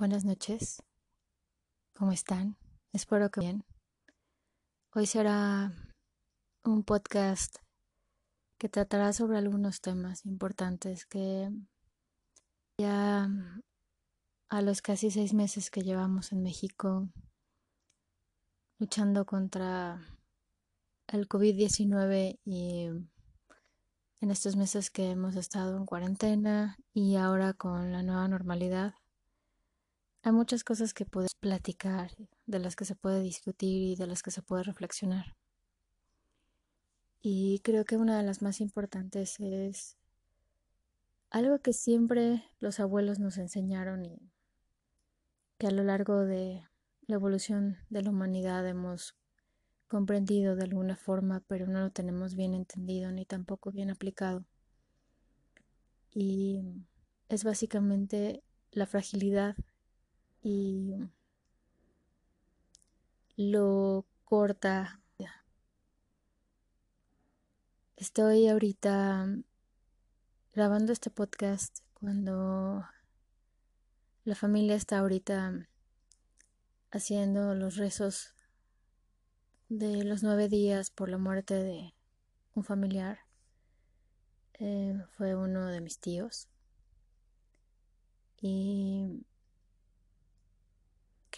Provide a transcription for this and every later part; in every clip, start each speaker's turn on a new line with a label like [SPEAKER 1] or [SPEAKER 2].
[SPEAKER 1] Buenas noches. ¿Cómo están? Espero que bien. Hoy será un podcast que tratará sobre algunos temas importantes que ya a los casi seis meses que llevamos en México luchando contra el COVID-19 y en estos meses que hemos estado en cuarentena y ahora con la nueva normalidad, hay muchas cosas que puedes platicar, de las que se puede discutir y de las que se puede reflexionar. Y creo que una de las más importantes es algo que siempre los abuelos nos enseñaron y que a lo largo de la evolución de la humanidad hemos comprendido de alguna forma, pero no lo tenemos bien entendido ni tampoco bien aplicado. Y es básicamente la fragilidad y lo corta. Estoy ahorita grabando este podcast cuando la familia está ahorita haciendo los rezos de los nueve días por la muerte de un familiar. Eh, fue uno de mis tíos. Y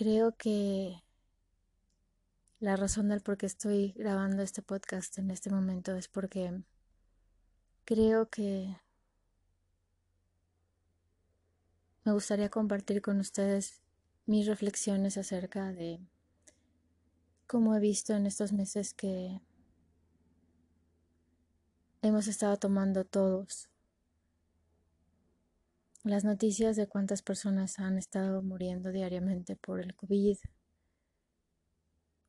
[SPEAKER 1] creo que la razón del por qué estoy grabando este podcast en este momento es porque creo que me gustaría compartir con ustedes mis reflexiones acerca de cómo he visto en estos meses que hemos estado tomando todos las noticias de cuántas personas han estado muriendo diariamente por el COVID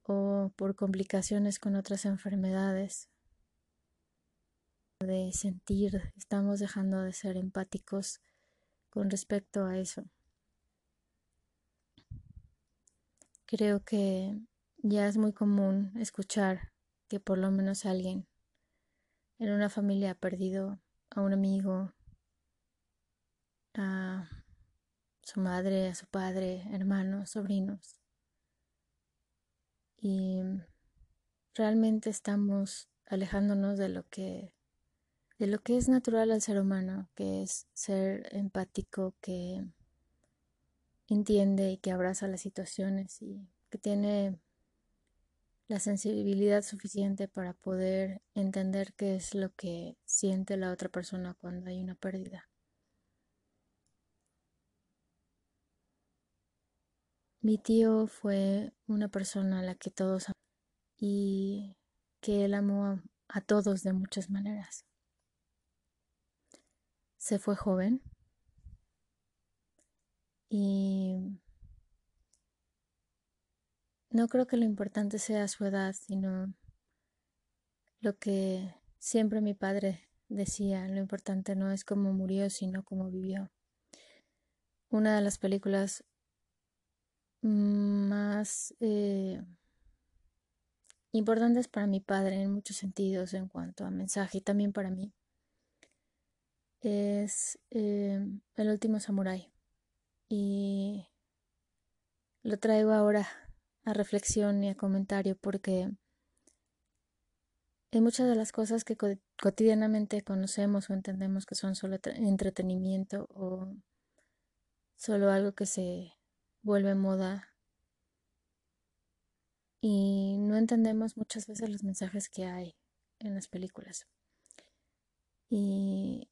[SPEAKER 1] o por complicaciones con otras enfermedades, de sentir, estamos dejando de ser empáticos con respecto a eso. Creo que ya es muy común escuchar que por lo menos alguien en una familia ha perdido a un amigo, a su madre, a su padre, hermanos, sobrinos. Y realmente estamos alejándonos de lo que de lo que es natural al ser humano, que es ser empático, que entiende y que abraza las situaciones y que tiene la sensibilidad suficiente para poder entender qué es lo que siente la otra persona cuando hay una pérdida. Mi tío fue una persona a la que todos y que él amó a, todos de muchas maneras. Se fue joven y no creo que lo importante sea su edad, sino lo que siempre mi padre decía, lo importante no es cómo murió, sino cómo vivió. Una de las películas más eh, importantes para mi padre en muchos sentidos en cuanto a mensaje y también para mí es eh, El último samurái. Y lo traigo ahora a reflexión y a comentario porque hay muchas de las cosas que cotidianamente conocemos o entendemos que son solo entretenimiento o solo algo que se vuelve moda y no entendemos muchas veces los mensajes que hay en las películas. Y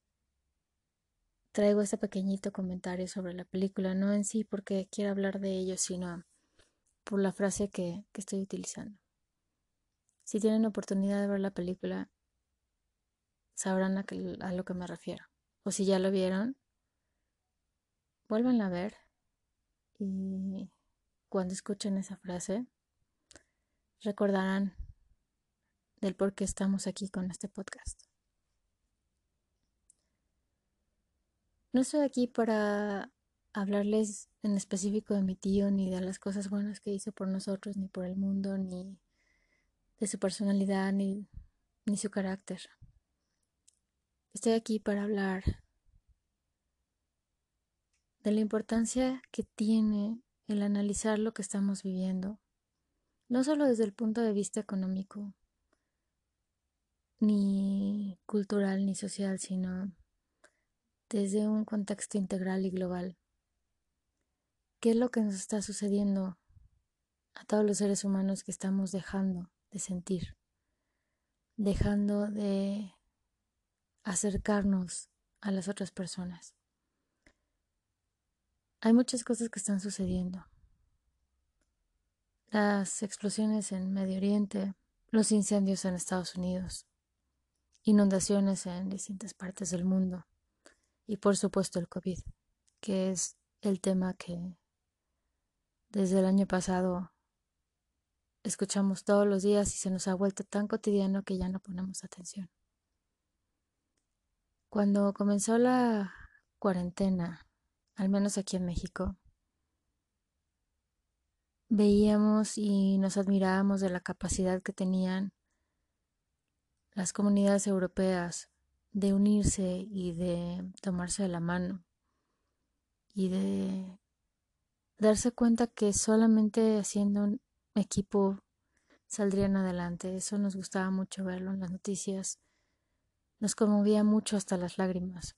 [SPEAKER 1] traigo este pequeñito comentario sobre la película, no en sí porque quiero hablar de ello, sino por la frase que, que estoy utilizando. Si tienen oportunidad de ver la película, sabrán a, a lo que me refiero. O si ya lo vieron, vuelvan a ver y cuando escuchen esa frase, recordarán del por qué estamos aquí con este podcast. No estoy aquí para hablarles en específico de mi tío, ni de las cosas buenas que hizo por nosotros, ni por el mundo, ni de su personalidad, ni, ni su carácter. Estoy aquí para hablar de la importancia que tiene el analizar lo que estamos viviendo, no solo desde el punto de vista económico, ni cultural, ni social, sino desde un contexto integral y global. ¿Qué es lo que nos está sucediendo a todos los seres humanos que estamos dejando de sentir? Dejando de acercarnos a las otras personas. Hay muchas cosas que están sucediendo. Las explosiones en Medio Oriente, los incendios en Estados Unidos, inundaciones en distintas partes del mundo y por supuesto el COVID, que es el tema que desde el año pasado escuchamos todos los días y se nos ha vuelto tan cotidiano que ya no ponemos atención. Cuando comenzó la cuarentena, al menos aquí en México, veíamos y nos admirábamos de la capacidad que tenían las comunidades europeas de unirse y de tomarse de la mano y de darse cuenta que solamente haciendo un equipo saldrían adelante. Eso nos gustaba mucho verlo en las noticias nos conmovía mucho hasta las lágrimas.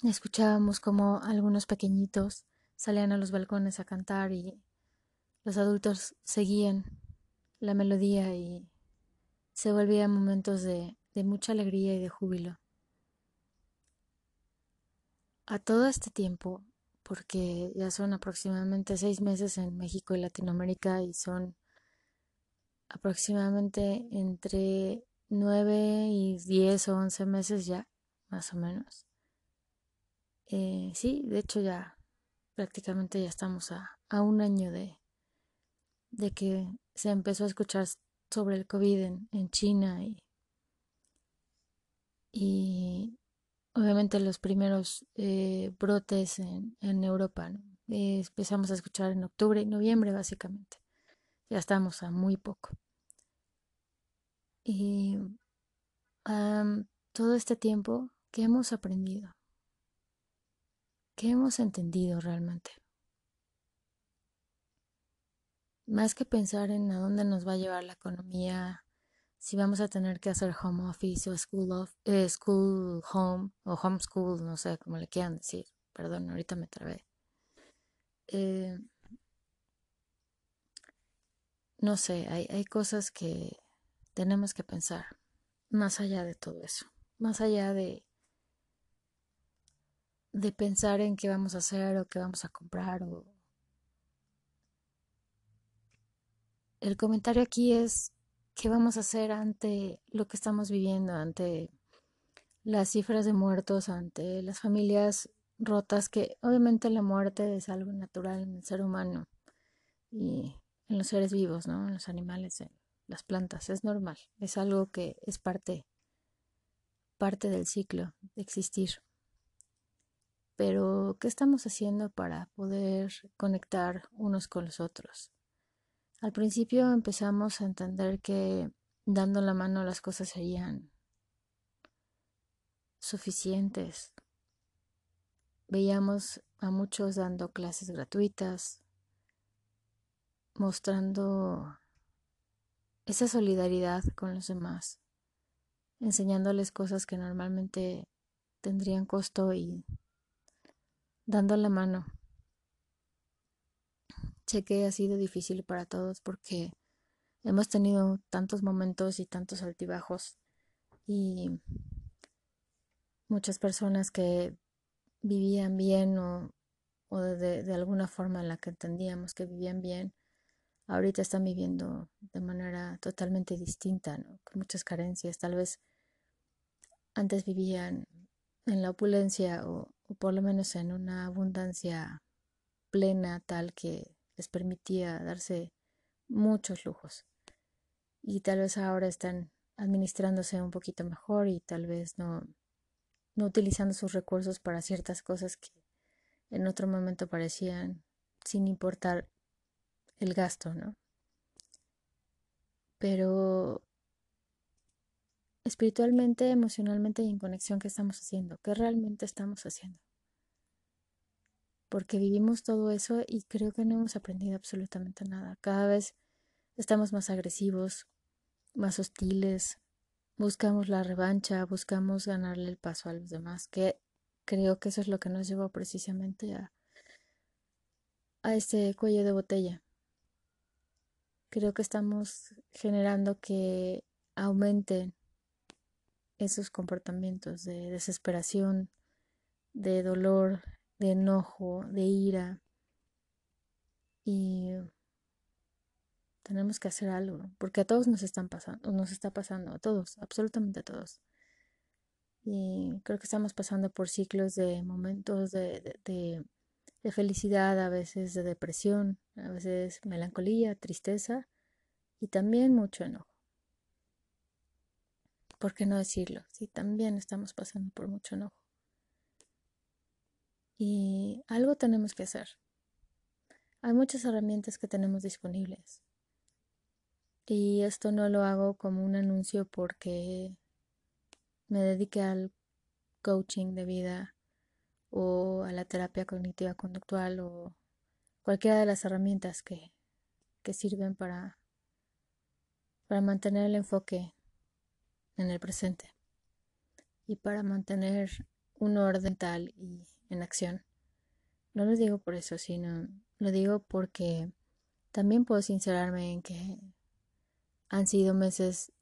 [SPEAKER 1] Escuchábamos como algunos pequeñitos salían a los balcones a cantar y los adultos seguían la melodía y se volvían momentos de, de mucha alegría y de júbilo. A todo este tiempo, porque ya son aproximadamente seis meses en México y Latinoamérica y son aproximadamente entre nueve y diez o once meses ya, más o menos. Eh, sí, de hecho ya prácticamente ya estamos a, a un año de, de que se empezó a escuchar sobre el COVID en, China y, y obviamente los primeros eh, brotes en, en Europa. Eh, empezamos a escuchar en octubre y noviembre básicamente. Ya estamos a muy poco. Y todo este tiempo, ¿qué hemos aprendido? ¿Qué hemos entendido realmente? Más que pensar en a dónde nos va a llevar la economía, si vamos a tener que hacer home office o school, of, eh, school home o homeschool, no sé cómo le quieran decir. Perdón, ahorita me trabé. Eh, no sé, hay, hay cosas que tenemos que pensar más allá de todo eso, más allá de de pensar en qué vamos a hacer o qué vamos a comprar o el comentario aquí es qué vamos a hacer ante lo que estamos viviendo, ante las cifras de muertos, ante las familias rotas, que obviamente la muerte es algo natural en el ser humano y en los seres vivos, ¿no? En los animales, en las plantas, es normal, es algo que es parte, parte del ciclo de existir. Pero, ¿qué estamos haciendo para poder conectar unos con los otros? Al principio empezamos a entender que dando la mano las cosas serían suficientes. Veíamos a muchos dando clases gratuitas, mostrando esa solidaridad con los demás, enseñándoles cosas que normalmente tendrían costo y dando la mano. Sé que ha sido difícil para todos porque hemos tenido tantos momentos y tantos altibajos y muchas personas que vivían bien o, o de, de alguna forma en la que entendíamos que vivían bien ahorita están viviendo de manera totalmente distinta, ¿no? con muchas carencias. Tal vez antes vivían en la opulencia o, por lo menos en una abundancia plena tal que les permitía darse muchos lujos. Y tal vez ahora están administrándose un poquito mejor y tal vez no, no utilizando sus recursos para ciertas cosas que en otro momento parecían sin importar el gasto, ¿no? Pero espiritualmente, emocionalmente y en conexión, ¿qué estamos haciendo? ¿Qué realmente estamos haciendo? porque vivimos todo eso y creo que no hemos aprendido absolutamente nada. Cada vez estamos más agresivos, más hostiles, buscamos la revancha, buscamos ganarle el paso a los demás, que creo que eso es lo que nos llevó precisamente a, a este cuello de botella. Creo que estamos generando que aumenten esos comportamientos de desesperación, de dolor, de enojo, de ira. Y tenemos que hacer algo, porque a todos nos están pasando, nos está pasando, a todos, absolutamente a todos. Y creo que estamos pasando por ciclos de momentos de, de, de felicidad, a veces de depresión, a veces melancolía, tristeza y también mucho enojo. ¿Por qué no decirlo? Sí, también estamos pasando por mucho enojo. Y algo tenemos que hacer. Hay muchas herramientas que tenemos disponibles. Y esto no lo hago como un anuncio porque me dedique al coaching de vida o a la terapia cognitiva conductual o cualquiera de las herramientas que, que sirven para, para mantener el enfoque en el presente y para mantener un orden tal y en acción. No lo digo por eso, sino lo digo porque también puedo sincerarme en que han sido meses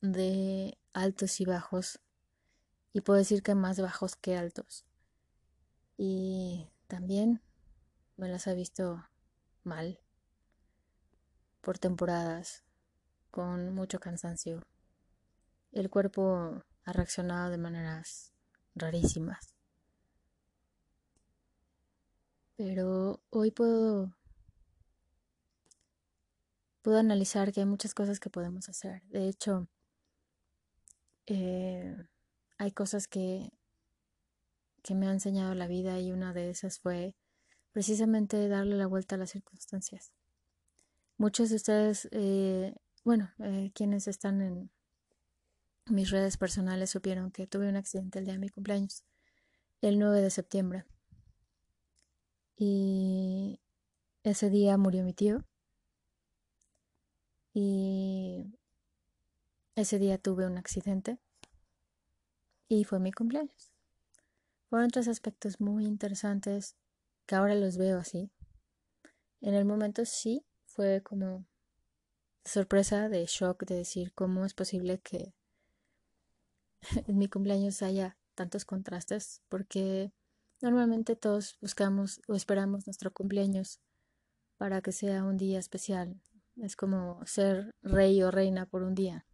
[SPEAKER 1] de altos y bajos y puedo decir que más bajos que altos. Y también me las he visto mal por temporadas, con mucho cansancio, el cuerpo ha reaccionado de maneras rarísimas. Pero hoy puedo, puedo analizar que hay muchas cosas que podemos hacer. De hecho, eh, hay cosas que, que me ha enseñado la vida y una de esas fue precisamente darle la vuelta a las circunstancias. Muchos de ustedes, eh, bueno, eh, quienes están en, mis redes personales supieron que tuve un accidente el día de mi cumpleaños, el 9 de septiembre. Y ese día murió mi tío. Y ese día tuve un accidente. Y fue mi cumpleaños. Fueron tres aspectos muy interesantes que ahora los veo así. En el momento sí fue como sorpresa, de shock, de decir cómo es posible que en mi cumpleaños haya tantos contrastes, porque normalmente todos buscamos o esperamos nuestro cumpleaños para que sea un día especial. Es como ser rey o reina por un día.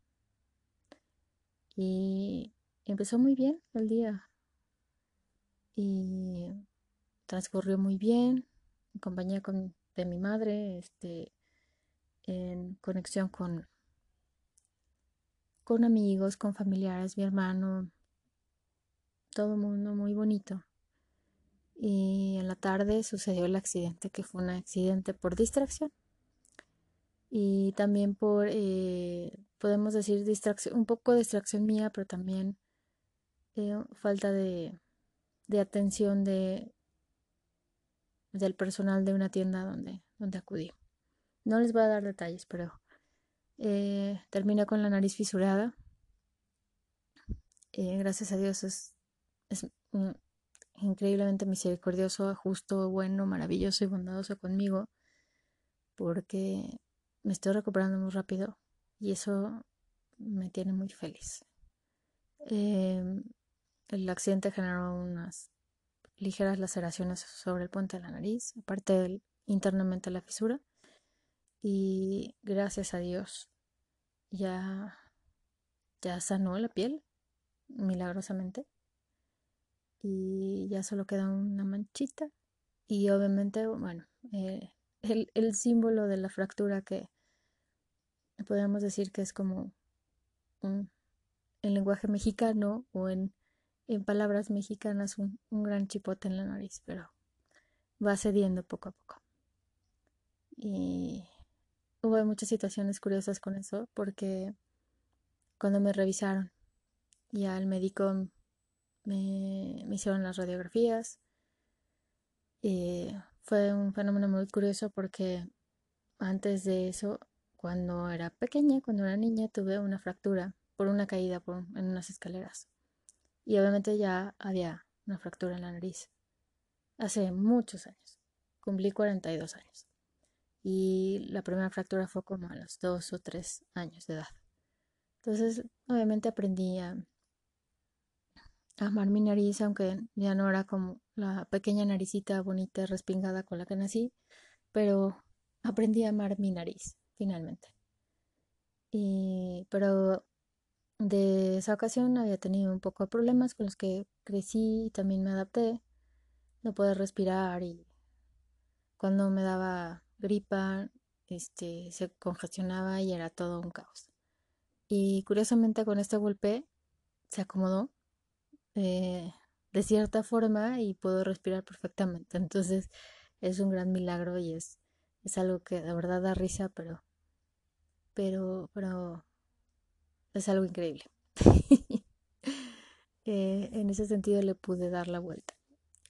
[SPEAKER 1] Y empezó muy bien el día. Y transcurrió muy bien en compañía de mi madre, este, en conexión con con amigos, con familiares, mi hermano, todo mundo muy bonito. Y en la tarde sucedió el accidente, que fue un accidente por distracción. Y también por, eh, podemos decir, distracción, un poco de distracción mía, pero también eh, falta de, de atención de, del personal de una tienda donde, donde acudí. No les voy a dar detalles, pero eh, terminé con la nariz fisurada. Eh, gracias a Dios es, increíblemente misericordioso, justo, bueno, maravilloso y bondadoso conmigo, porque me estoy recuperando muy rápido y eso me tiene muy feliz. Em, el accidente generó unas ligeras laceraciones sobre el puente de la nariz, aparte del, internamente la fisura. Y gracias a Dios ya, ya sanó la piel milagrosamente y ya solo queda una manchita y obviamente, bueno, eh, el, el, símbolo de la fractura que podemos decir que es como un, en lenguaje mexicano o en, en palabras mexicanas un, un gran chipote en la nariz, pero va cediendo poco a poco. Y hubo muchas situaciones curiosas con eso porque cuando me revisaron ya el médico me, hicieron las radiografías Y fue un fenómeno muy curioso porque antes de eso, cuando era pequeña, cuando era niña, tuve una fractura por una caída por, en unas escaleras. Y obviamente ya había una fractura en la nariz. Hace muchos años. Cumplí 42 años. Y la primera fractura fue como a los dos o tres años de edad. Entonces, obviamente aprendí a, amar mi nariz, aunque ya no era como la pequeña naricita bonita respingada con la que nací, pero aprendí a amar mi nariz, finalmente. Y, pero de esa ocasión había tenido un poco de problemas con los que crecí y también me adapté. No poder respirar y cuando me daba gripa, este, se congestionaba y era todo un caos. Y curiosamente con este golpe se acomodó eh, de cierta forma y puedo respirar perfectamente. Entonces es un gran milagro y es, es algo que de verdad da risa, pero, pero, pero es algo increíble. Eh, en ese sentido le pude dar la vuelta.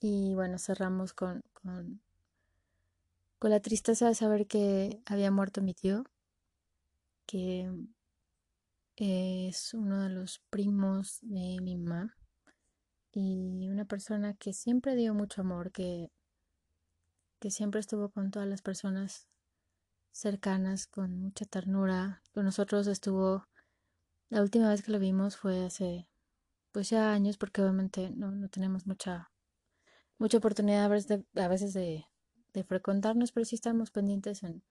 [SPEAKER 1] Y bueno, cerramos con, con, con la tristeza de saber que había muerto mi tío, que es uno de los primos de mi mamá y una persona que siempre dio mucho amor, que, que siempre estuvo con todas las personas cercanas, con mucha ternura. Con nosotros estuvo, la última vez que lo vimos fue hace pues ya años, porque obviamente no, no tenemos mucha, mucha oportunidad a veces, de, a veces de, de frecuentarnos, pero sí estamos pendientes en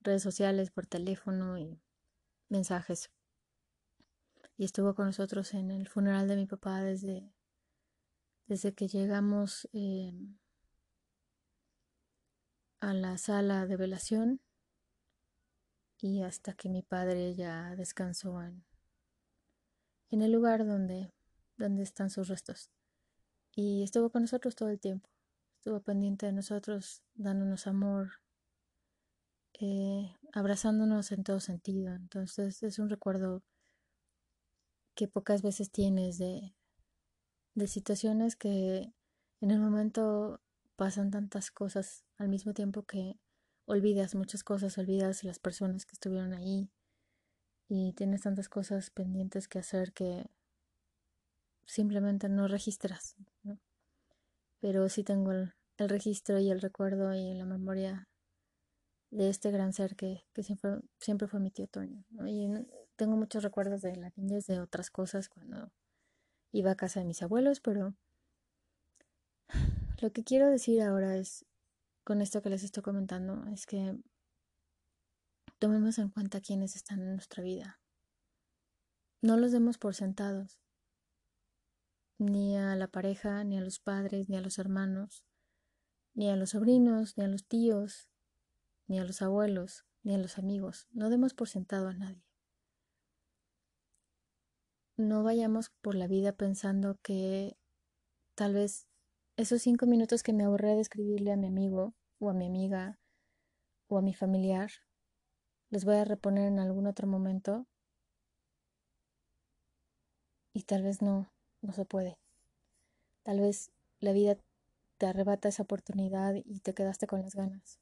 [SPEAKER 1] redes sociales, por teléfono y mensajes. Y estuvo con nosotros en el funeral de mi papá desde desde que llegamos eh, a la sala de velación y hasta que mi padre ya descansó en, en el lugar donde, donde están sus restos. Y estuvo con nosotros todo el tiempo. Estuvo pendiente de nosotros, dándonos amor, eh, abrazándonos en todo sentido. Entonces es un recuerdo que pocas veces tienes de, de situaciones que en el momento pasan tantas cosas al mismo tiempo que olvidas muchas cosas, olvidas las personas que estuvieron ahí y tienes tantas cosas pendientes que hacer que simplemente no registras. Pero sí tengo el, registro y el recuerdo y la memoria de este gran ser que, siempre, siempre fue mi tío Toño. Y tengo muchos recuerdos de la niñez, de otras cosas cuando iba a casa de mis abuelos, pero lo que quiero decir ahora es, con esto que les estoy comentando, es que tomemos en cuenta quiénes están en nuestra vida. No los demos por sentados, ni a la pareja, ni a los padres, ni a los hermanos, ni a los sobrinos, ni a los tíos, ni a los abuelos, ni a los amigos. No demos por sentado a nadie. No vayamos por la vida pensando que tal vez esos cinco minutos que me ahorré de escribirle a mi amigo o a mi amiga o a mi familiar, les voy a reponer en algún otro momento. Y tal vez no, no se puede. Tal vez la vida te arrebata esa oportunidad y te quedaste con las ganas.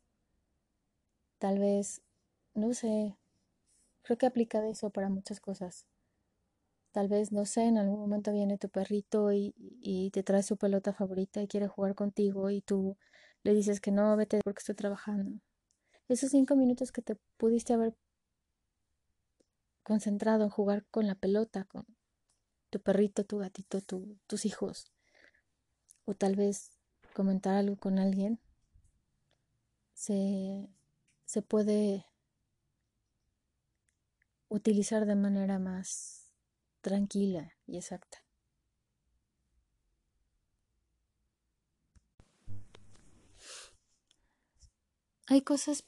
[SPEAKER 1] Tal vez, no sé, creo que aplica eso para muchas cosas. Tal vez, no sé, en algún momento viene tu perrito y, te trae su pelota favorita y quiere jugar contigo y tú le dices que no, vete porque estoy trabajando. Esos cinco minutos que te pudiste haber concentrado en jugar con la pelota, con tu perrito, tu gatito, tus hijos, o tal vez comentar algo con alguien, se, se puede utilizar de manera más tranquila y exacta. Hay cosas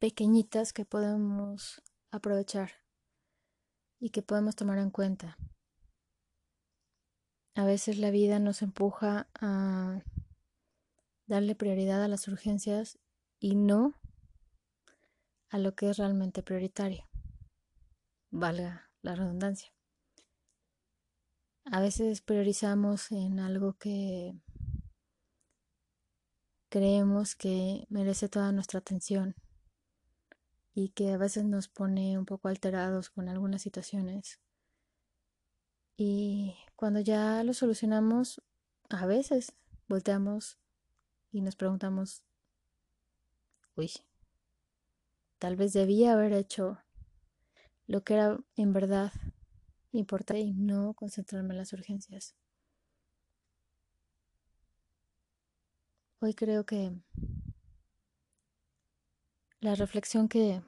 [SPEAKER 1] pequeñitas que podemos aprovechar y que podemos tomar en cuenta. A veces la vida nos empuja a darle prioridad a las urgencias y no a lo que es realmente prioritario. Valga la redundancia. A veces priorizamos en algo que creemos que merece toda nuestra atención y que a veces nos pone un poco alterados con algunas situaciones. Y cuando ya lo solucionamos, a veces volteamos y nos preguntamos, uy, tal vez debía haber hecho lo que era en verdad importante y no concentrarme en las urgencias. Hoy creo que la reflexión que,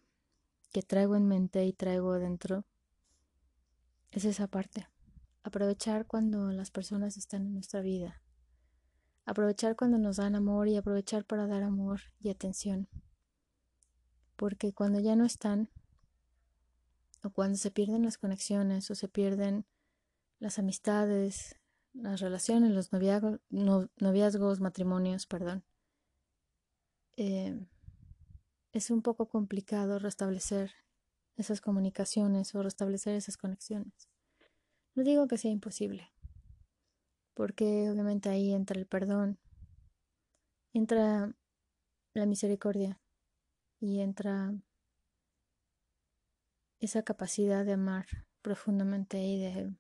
[SPEAKER 1] que traigo en mente y traigo adentro es esa parte. Aprovechar cuando las personas están en nuestra vida. Aprovechar cuando nos dan amor y aprovechar para dar amor y atención. Porque cuando ya no están, o cuando se pierden las conexiones, o se pierden las amistades, las relaciones, los noviazgos, matrimonios, perdón, eh, es un poco complicado restablecer esas comunicaciones o restablecer esas conexiones. No digo que sea imposible, porque obviamente ahí entra el perdón, entra la misericordia y entra esa capacidad de amar profundamente y de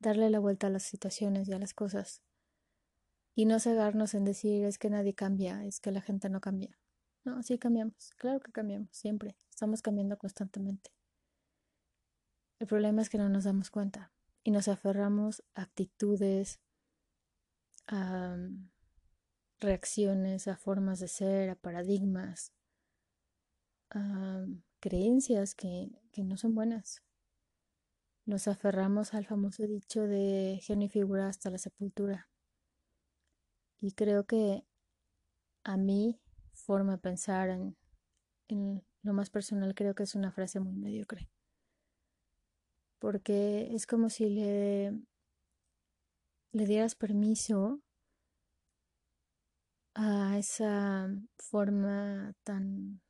[SPEAKER 1] darle la vuelta a las situaciones y a las cosas y no cegarnos en decir es que nadie cambia, es que la gente no cambia. No, sí cambiamos, claro que cambiamos, siempre, estamos cambiando constantemente. El problema es que no nos damos cuenta y nos aferramos a actitudes, a mm, reacciones, a formas de ser, a paradigmas, a mm, creencias que, que no son buenas. Nos aferramos al famoso dicho de genio y figura hasta la sepultura. Y creo que a mí forma de pensar en, en lo más personal creo que es una frase muy mediocre. Porque es como si le, le dieras permiso a esa forma tan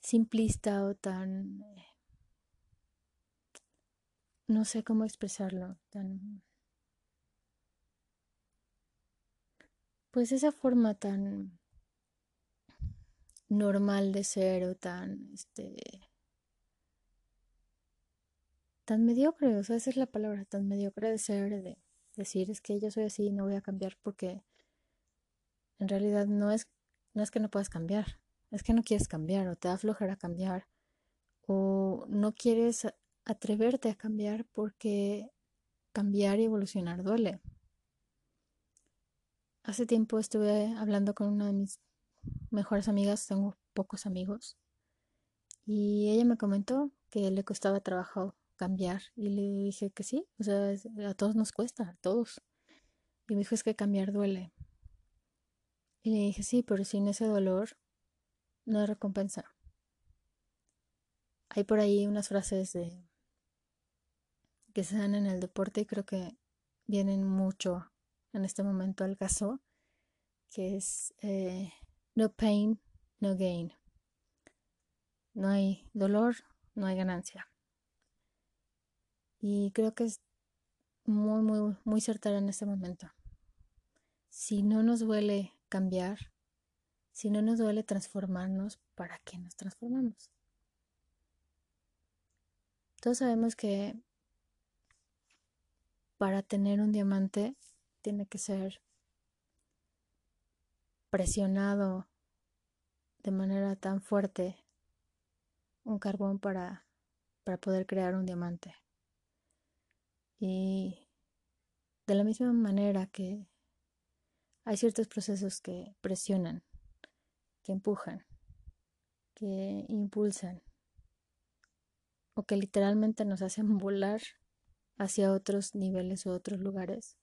[SPEAKER 1] simplista o tan no sé cómo expresarlo, tan pues esa forma tan normal de ser o tan, este, tan mediocre, o sea, esa es la palabra, tan mediocre de ser, de decir es que yo soy así y no voy a cambiar porque en realidad no es, no es que no puedas cambiar, es que no quieres cambiar o te da flojera cambiar o no quieres atreverte a cambiar porque cambiar y evolucionar duele. Hace tiempo estuve hablando con una de mis mejores amigas, tengo pocos amigos. Y ella me comentó que le costaba trabajo cambiar y le dije que sí, o sea, a todos nos cuesta, a todos. Y me dijo es que cambiar duele. Y le dije sí, pero sin ese dolor no hay recompensa. Hay por ahí unas frases de que se dan en el deporte y creo que vienen mucho en este momento al caso, que es eh, no pain, no gain. No hay dolor, no hay ganancia. Y creo que es muy, muy, muy certera en este momento. Si no nos duele cambiar, si no nos duele transformarnos, ¿para qué nos transformamos? Todos sabemos que para tener un diamante tiene que ser presionado de manera tan fuerte un carbón para, para poder crear un diamante. Y de la misma manera que hay ciertos procesos que presionan, que empujan, que impulsan o que literalmente nos hacen volar hacia otros niveles o otros lugares.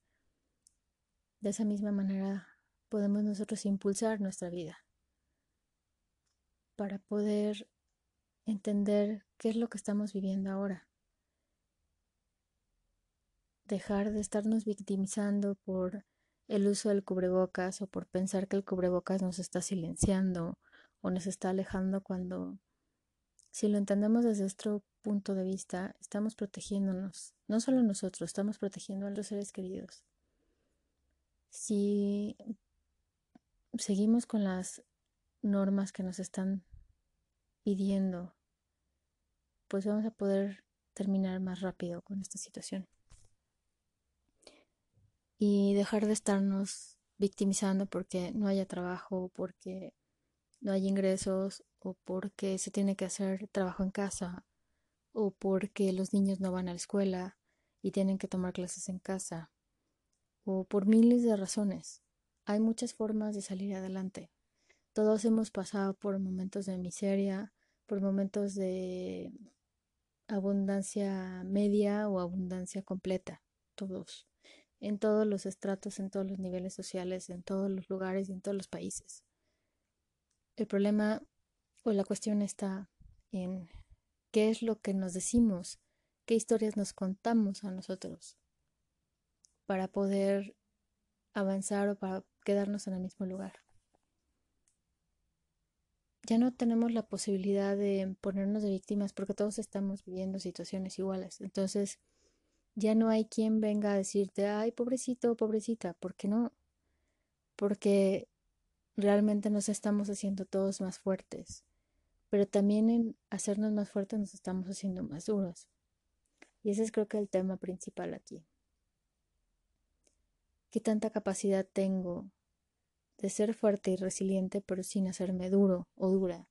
[SPEAKER 1] De esa misma manera podemos nosotros impulsar nuestra vida para poder entender qué es lo que estamos viviendo ahora. Dejar de estarnos victimizando por el uso del cubrebocas o por pensar que el cubrebocas nos está silenciando o nos está alejando cuando, si lo entendemos desde nuestro punto de vista, estamos protegiéndonos, no solo nosotros, estamos protegiendo a los seres queridos. Si seguimos con las normas que nos están pidiendo, pues vamos a poder terminar más rápido con esta situación. Y dejar de estarnos victimizando porque no haya trabajo, porque no hay ingresos o porque se tiene que hacer trabajo en casa o porque los niños no van a la escuela y tienen que tomar clases en casa o por miles de razones. Hay muchas formas de salir adelante. Todos hemos pasado por momentos de miseria, por momentos de abundancia media o abundancia completa, todos, en todos los estratos, en todos los niveles sociales, en todos los lugares y en todos los países. El problema o la cuestión está en qué es lo que nos decimos, qué historias nos contamos a nosotros para poder avanzar o para quedarnos en el mismo lugar. Ya no tenemos la posibilidad de ponernos de víctimas porque todos estamos viviendo situaciones iguales. Entonces, ya no hay quien venga a decirte, ay, pobrecito, pobrecita, ¿por qué no? Porque realmente nos estamos haciendo todos más fuertes pero también en hacernos más fuertes nos estamos haciendo más duros. Y ese es creo que el tema principal aquí. ¿Qué tanta capacidad tengo de ser fuerte y resiliente, pero sin hacerme duro o dura,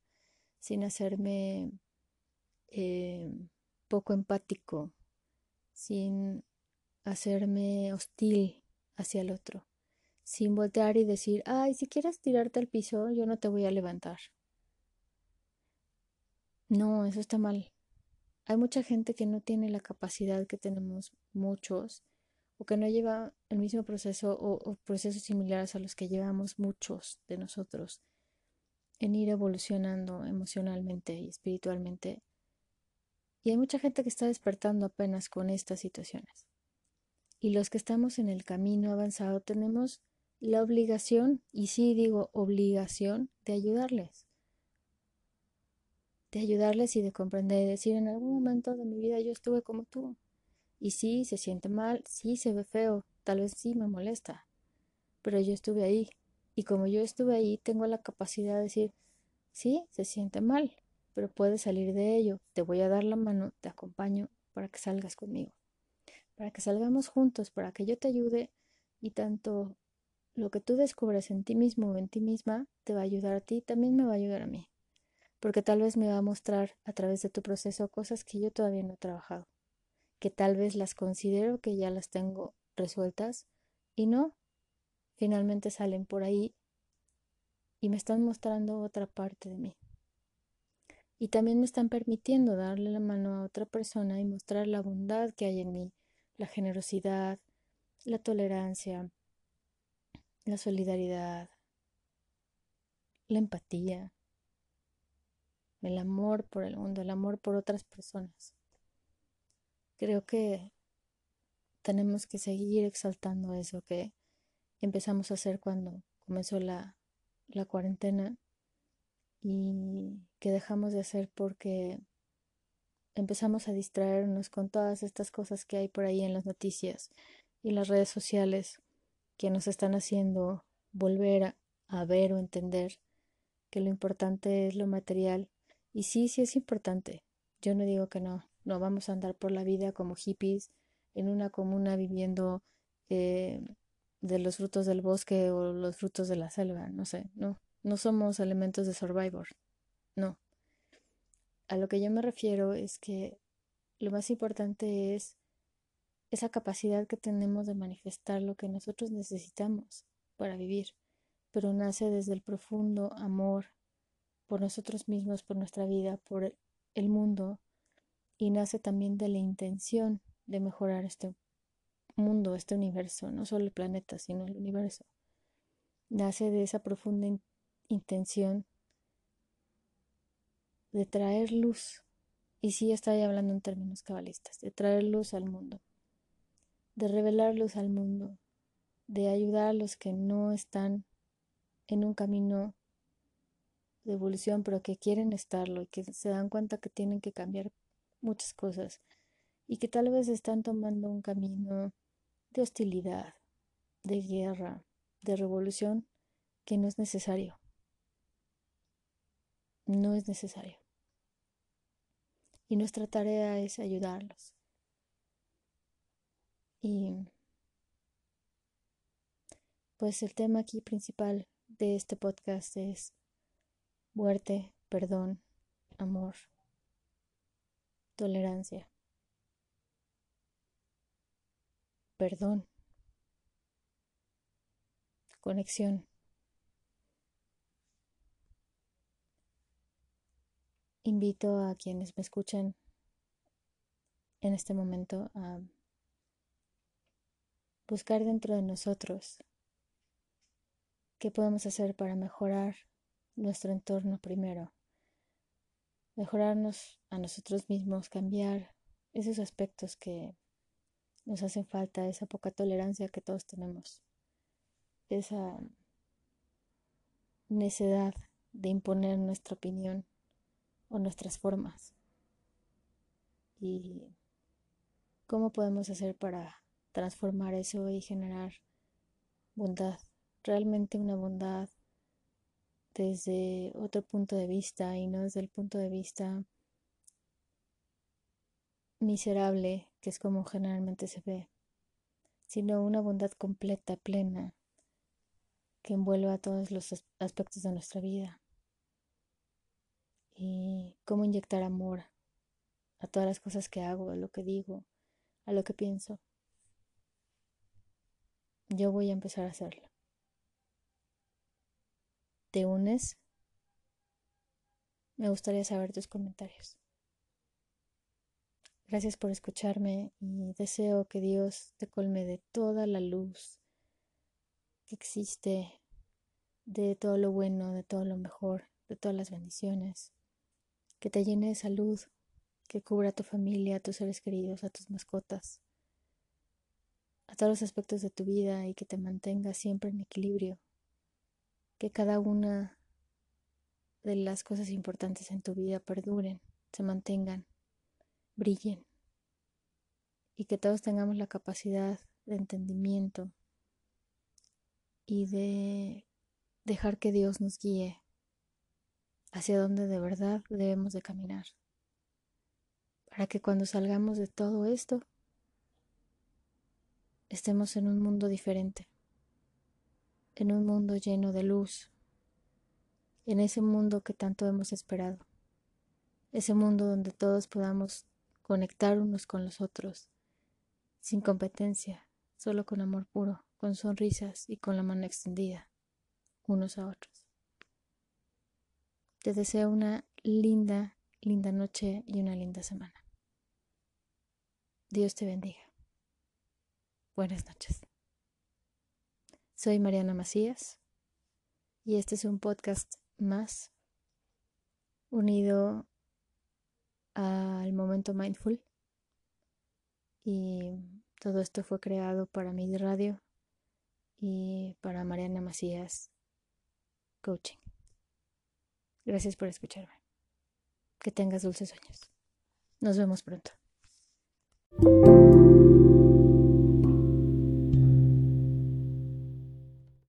[SPEAKER 1] sin hacerme eh, poco empático, sin hacerme hostil hacia el otro, sin voltear y decir, ay, si quieres tirarte al piso, yo no te voy a levantar. No, eso está mal. Hay mucha gente que no tiene la capacidad que tenemos muchos o que no lleva el mismo proceso o, procesos similares a los que llevamos muchos de nosotros en ir evolucionando emocionalmente y espiritualmente. Y hay mucha gente que está despertando apenas con estas situaciones. Y los que estamos en el camino avanzado tenemos la obligación, y sí digo obligación, de ayudarles de ayudarles y de comprender, decir, en algún momento de mi vida yo estuve como tú. Y sí, se siente mal, sí, se ve feo, tal vez sí me molesta, pero yo estuve ahí. Y como yo estuve ahí, tengo la capacidad de decir, sí, se siente mal, pero puedes salir de ello. Te voy a dar la mano, te acompaño para que salgas conmigo, para que salgamos juntos, para que yo te ayude y tanto lo que tú descubres en ti mismo o en ti misma te va a ayudar a ti, también me va a ayudar a mí porque tal vez me va a mostrar a través de tu proceso cosas que yo todavía no he trabajado, que tal vez las considero que ya las tengo resueltas y no, finalmente salen por ahí y me están mostrando otra parte de mí. Y también me están permitiendo darle la mano a otra persona y mostrar la bondad que hay en mí, la generosidad, la tolerancia, la solidaridad, la empatía, el amor por el mundo, el amor por otras personas. Creo que tenemos que seguir exaltando eso que empezamos a hacer cuando comenzó la, la cuarentena y que dejamos de hacer porque empezamos a distraernos con todas estas cosas que hay por ahí en las noticias y las redes sociales que nos están haciendo volver a, ver o entender que lo importante es lo material y sí, sí es importante. Yo no digo que no. No vamos a andar por la vida como hippies en una comuna viviendo eh, de los frutos del bosque o los frutos de la selva. No sé, no. No somos elementos de Survivor. No. A lo que yo me refiero es que lo más importante es esa capacidad que tenemos de manifestar lo que nosotros necesitamos para vivir, pero nace desde el profundo amor por nosotros mismos, por nuestra vida, por el mundo, y nace también de la intención de mejorar este mundo, este universo, no solo el planeta, sino el universo. Nace de esa profunda intención de traer luz, y sí estoy hablando en términos cabalistas, de traer luz al mundo, de revelar luz al mundo, de ayudar a los que no están en un camino de evolución, pero que quieren estarlo y que se dan cuenta que tienen que cambiar muchas cosas y que tal vez están tomando un camino de hostilidad, de guerra, de revolución, que no es necesario. No es necesario. Y nuestra tarea es ayudarlos. Y pues el tema aquí principal de este podcast es muerte, perdón, amor, tolerancia, perdón, conexión. Invito a quienes me escuchan en este momento a buscar dentro de nosotros qué podemos hacer para mejorar nuestro entorno primero, mejorarnos a nosotros mismos, cambiar esos aspectos que nos hacen falta, esa poca tolerancia que todos tenemos, esa necedad de imponer nuestra opinión o nuestras formas. Y cómo podemos hacer para transformar eso y generar bondad, realmente una bondad desde otro punto de vista y no desde el punto de vista miserable, que es como generalmente se ve, sino una bondad completa, plena, que envuelva todos los aspectos de nuestra vida. Y cómo inyectar amor a todas las cosas que hago, a lo que digo, a lo que pienso. Yo voy a empezar a hacerlo. ¿Te unes? Me gustaría saber tus comentarios. Gracias por escucharme y deseo que Dios te colme de toda la luz que existe, de todo lo bueno, de todo lo mejor, de todas las bendiciones, que te llene de salud, que cubra a tu familia, a tus seres queridos, a tus mascotas, a todos los aspectos de tu vida y que te mantenga siempre en equilibrio que cada una de las cosas importantes en tu vida perduren, se mantengan, brillen y que todos tengamos la capacidad de entendimiento y de dejar que Dios nos guíe hacia donde de verdad debemos de caminar. Para que cuando salgamos de todo esto, estemos en un mundo diferente en un mundo lleno de luz, en ese mundo que tanto hemos esperado, ese mundo donde todos podamos conectar unos con los otros, sin competencia, solo con amor puro, con sonrisas y con la mano extendida, unos a otros. Te deseo una linda, linda noche y una linda semana. Dios te bendiga. Buenas noches. Soy Mariana Macías y este es un podcast más unido al momento mindful y todo esto fue creado para mi radio y para Mariana Macías Coaching. Gracias por escucharme. Que tengas dulces sueños. Nos vemos pronto.